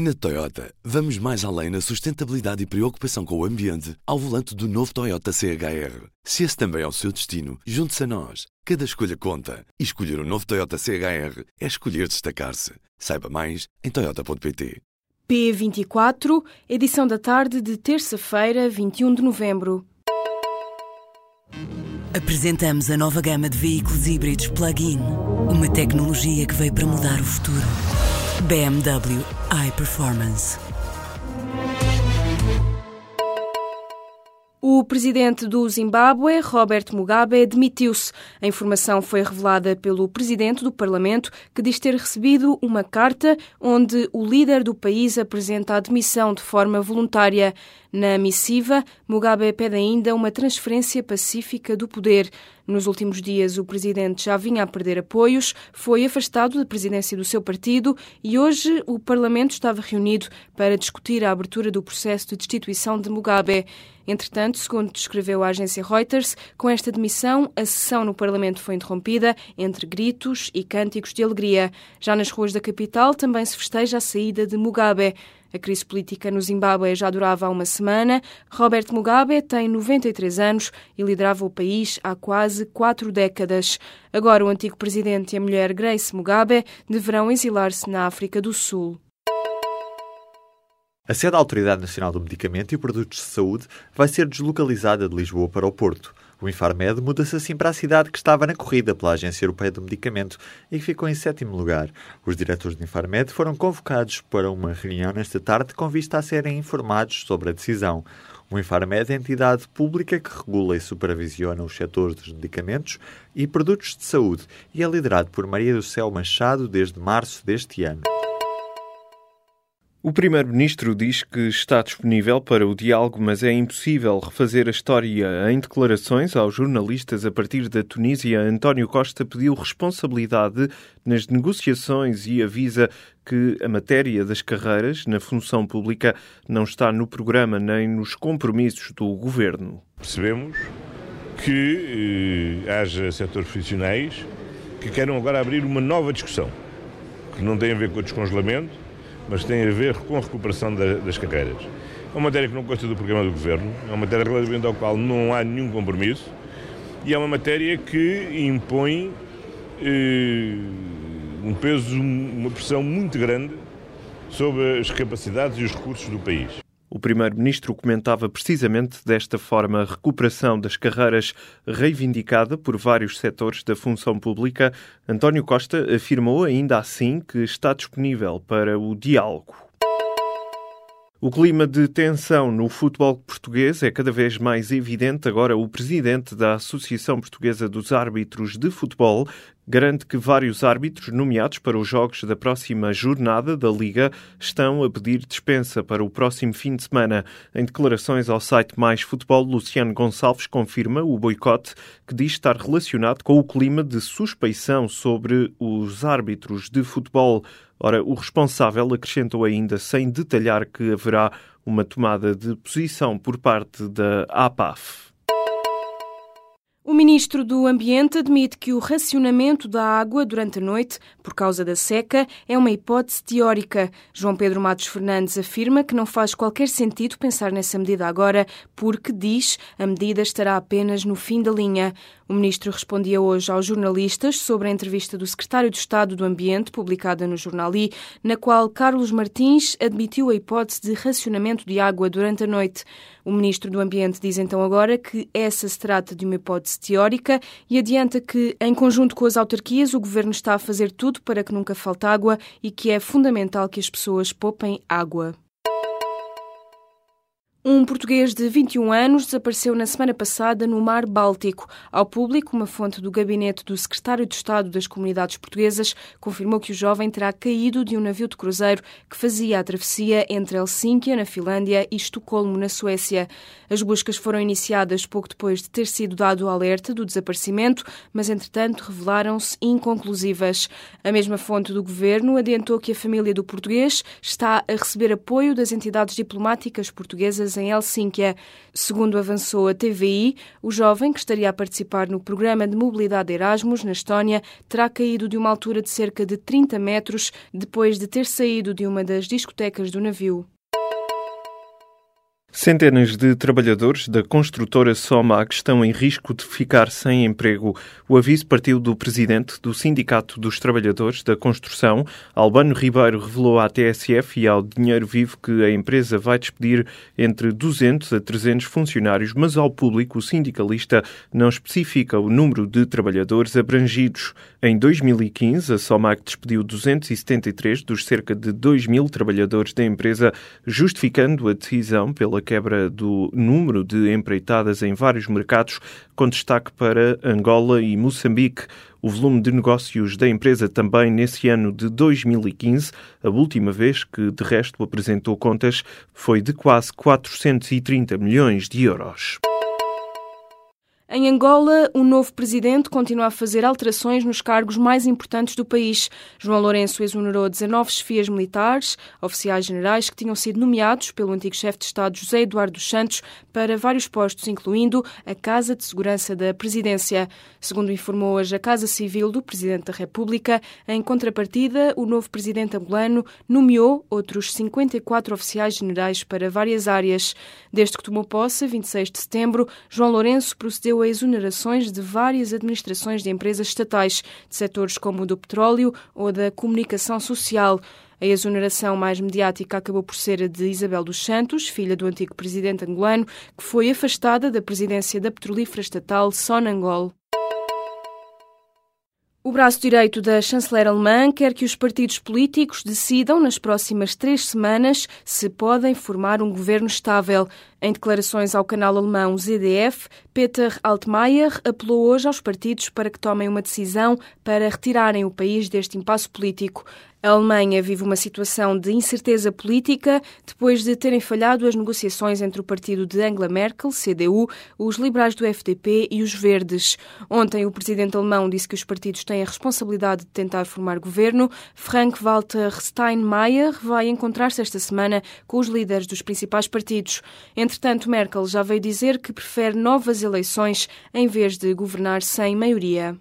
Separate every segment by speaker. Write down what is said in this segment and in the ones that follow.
Speaker 1: Na Toyota, vamos mais além na sustentabilidade e preocupação com o ambiente ao volante do novo Toyota CHR. Se esse também é o seu destino, junte-se a nós. Cada escolha conta. E escolher o um novo Toyota CHR é escolher destacar-se. Saiba mais em Toyota.pt.
Speaker 2: P24, edição da tarde de terça-feira, 21 de novembro.
Speaker 3: Apresentamos a nova gama de veículos híbridos plug-in. Uma tecnologia que veio para mudar o futuro. BMW iPerformance.
Speaker 2: O presidente do Zimbábue, Robert Mugabe, demitiu-se. A informação foi revelada pelo presidente do Parlamento, que diz ter recebido uma carta onde o líder do país apresenta a demissão de forma voluntária. Na missiva, Mugabe pede ainda uma transferência pacífica do poder. Nos últimos dias, o presidente já vinha a perder apoios, foi afastado da presidência do seu partido e hoje o Parlamento estava reunido para discutir a abertura do processo de destituição de Mugabe. Entretanto, segundo descreveu a agência Reuters, com esta demissão, a sessão no Parlamento foi interrompida entre gritos e cânticos de alegria. Já nas ruas da capital também se festeja a saída de Mugabe. A crise política no Zimbábue já durava há uma semana. Robert Mugabe tem 93 anos e liderava o país há quase quatro décadas. Agora, o antigo presidente e a mulher Grace Mugabe deverão exilar-se na África do Sul.
Speaker 4: A sede da Autoridade Nacional do Medicamento e Produtos de Saúde vai ser deslocalizada de Lisboa para o Porto. O Infarmed muda-se assim para a cidade que estava na corrida pela Agência Europeia do Medicamento e que ficou em sétimo lugar. Os diretores do Infarmed foram convocados para uma reunião nesta tarde com vista a serem informados sobre a decisão. O Infarmed é a entidade pública que regula e supervisiona os setores dos medicamentos e produtos de saúde e é liderado por Maria do Céu Machado desde março deste ano.
Speaker 5: O Primeiro-Ministro diz que está disponível para o diálogo, mas é impossível refazer a história. Em declarações aos jornalistas a partir da Tunísia, António Costa pediu responsabilidade nas negociações e avisa que a matéria das carreiras na função pública não está no programa nem nos compromissos do governo.
Speaker 6: Percebemos que eh, haja setores profissionais que queiram agora abrir uma nova discussão, que não tem a ver com o descongelamento mas tem a ver com a recuperação da, das carreiras. É uma matéria que não consta do programa do Governo, é uma matéria relativamente ao qual não há nenhum compromisso e é uma matéria que impõe eh, um peso, uma pressão muito grande sobre as capacidades e os recursos do país.
Speaker 5: O primeiro-ministro comentava precisamente desta forma a recuperação das carreiras reivindicada por vários setores da função pública. António Costa afirmou ainda assim que está disponível para o diálogo. O clima de tensão no futebol português é cada vez mais evidente. Agora, o presidente da Associação Portuguesa dos Árbitros de Futebol garante que vários árbitros nomeados para os jogos da próxima jornada da Liga estão a pedir dispensa para o próximo fim de semana. Em declarações ao site Mais Futebol, Luciano Gonçalves confirma o boicote que diz estar relacionado com o clima de suspeição sobre os árbitros de futebol. Ora, o responsável acrescentou ainda, sem detalhar, que haverá uma tomada de posição por parte da APAF.
Speaker 2: O ministro do Ambiente admite que o racionamento da água durante a noite, por causa da seca, é uma hipótese teórica. João Pedro Matos Fernandes afirma que não faz qualquer sentido pensar nessa medida agora, porque, diz, a medida estará apenas no fim da linha. O ministro respondia hoje aos jornalistas sobre a entrevista do secretário de Estado do Ambiente, publicada no Jornal I, na qual Carlos Martins admitiu a hipótese de racionamento de água durante a noite. O ministro do Ambiente diz então agora que essa se trata de uma hipótese teórica e adianta que, em conjunto com as autarquias, o governo está a fazer tudo para que nunca falte água e que é fundamental que as pessoas poupem água. Um português de 21 anos desapareceu na semana passada no Mar Báltico. Ao público, uma fonte do gabinete do secretário de Estado das Comunidades Portuguesas confirmou que o jovem terá caído de um navio de cruzeiro que fazia a travessia entre Helsínquia, na Finlândia, e Estocolmo, na Suécia. As buscas foram iniciadas pouco depois de ter sido dado o alerta do desaparecimento, mas entretanto revelaram-se inconclusivas. A mesma fonte do governo adiantou que a família do português está a receber apoio das entidades diplomáticas portuguesas em Helsínquia. Segundo avançou a TVI, o jovem que estaria a participar no programa de mobilidade Erasmus na Estónia terá caído de uma altura de cerca de 30 metros depois de ter saído de uma das discotecas do navio.
Speaker 5: Centenas de trabalhadores da construtora Somag estão em risco de ficar sem emprego. O aviso partiu do presidente do Sindicato dos Trabalhadores da Construção, Albano Ribeiro, revelou à TSF e ao Dinheiro Vivo que a empresa vai despedir entre 200 a 300 funcionários, mas ao público o sindicalista não especifica o número de trabalhadores abrangidos. Em 2015, a Somag despediu 273 dos cerca de 2 mil trabalhadores da empresa, justificando a decisão pela pela quebra do número de empreitadas em vários mercados, com destaque para Angola e Moçambique. O volume de negócios da empresa também nesse ano de 2015, a última vez que de resto apresentou contas, foi de quase 430 milhões de euros.
Speaker 2: Em Angola, o novo presidente continua a fazer alterações nos cargos mais importantes do país. João Lourenço exonerou 19 chefias militares, oficiais generais que tinham sido nomeados pelo antigo chefe de Estado José Eduardo dos Santos para vários postos, incluindo a Casa de Segurança da Presidência. Segundo informou hoje a Casa Civil do Presidente da República, em contrapartida, o novo presidente angolano nomeou outros 54 oficiais generais para várias áreas. Desde que tomou posse, 26 de setembro, João Lourenço procedeu a exonerações de várias administrações de empresas estatais, de setores como o do petróleo ou da comunicação social. A exoneração mais mediática acabou por ser a de Isabel dos Santos, filha do antigo presidente angolano, que foi afastada da presidência da petrolífera estatal Sonangol. O braço direito da chanceler alemã quer que os partidos políticos decidam nas próximas três semanas se podem formar um governo estável. Em declarações ao canal alemão ZDF, Peter Altmaier apelou hoje aos partidos para que tomem uma decisão para retirarem o país deste impasse político. A Alemanha vive uma situação de incerteza política depois de terem falhado as negociações entre o partido de Angela Merkel, CDU, os liberais do FDP e os Verdes. Ontem, o presidente alemão disse que os partidos têm a responsabilidade de tentar formar governo. Frank-Walter Steinmeier vai encontrar-se esta semana com os líderes dos principais partidos. Entretanto, Merkel já veio dizer que prefere novas eleições em vez de governar sem maioria.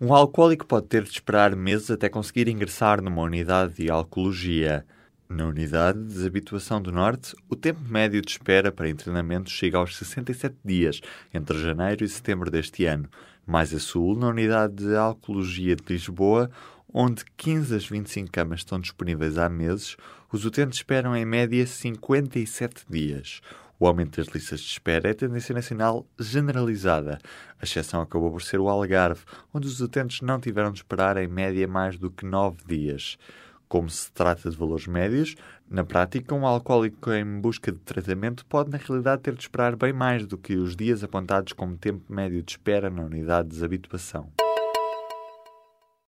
Speaker 4: Um alcoólico pode ter de esperar meses até conseguir ingressar numa unidade de alcoologia. Na unidade de desabituação do Norte, o tempo médio de espera para internamento chega aos 67 dias, entre janeiro e setembro deste ano. Mais a sul, na unidade de alcoologia de Lisboa, onde 15 das 25 camas estão disponíveis há meses, os utentes esperam em média 57 dias. O aumento das listas de espera é tendência nacional generalizada. A exceção acabou por ser o Algarve, onde os utentes não tiveram de esperar em média mais do que nove dias. Como se trata de valores médios, na prática, um alcoólico em busca de tratamento pode, na realidade, ter de esperar bem mais do que os dias apontados como tempo médio de espera na unidade de desabituação.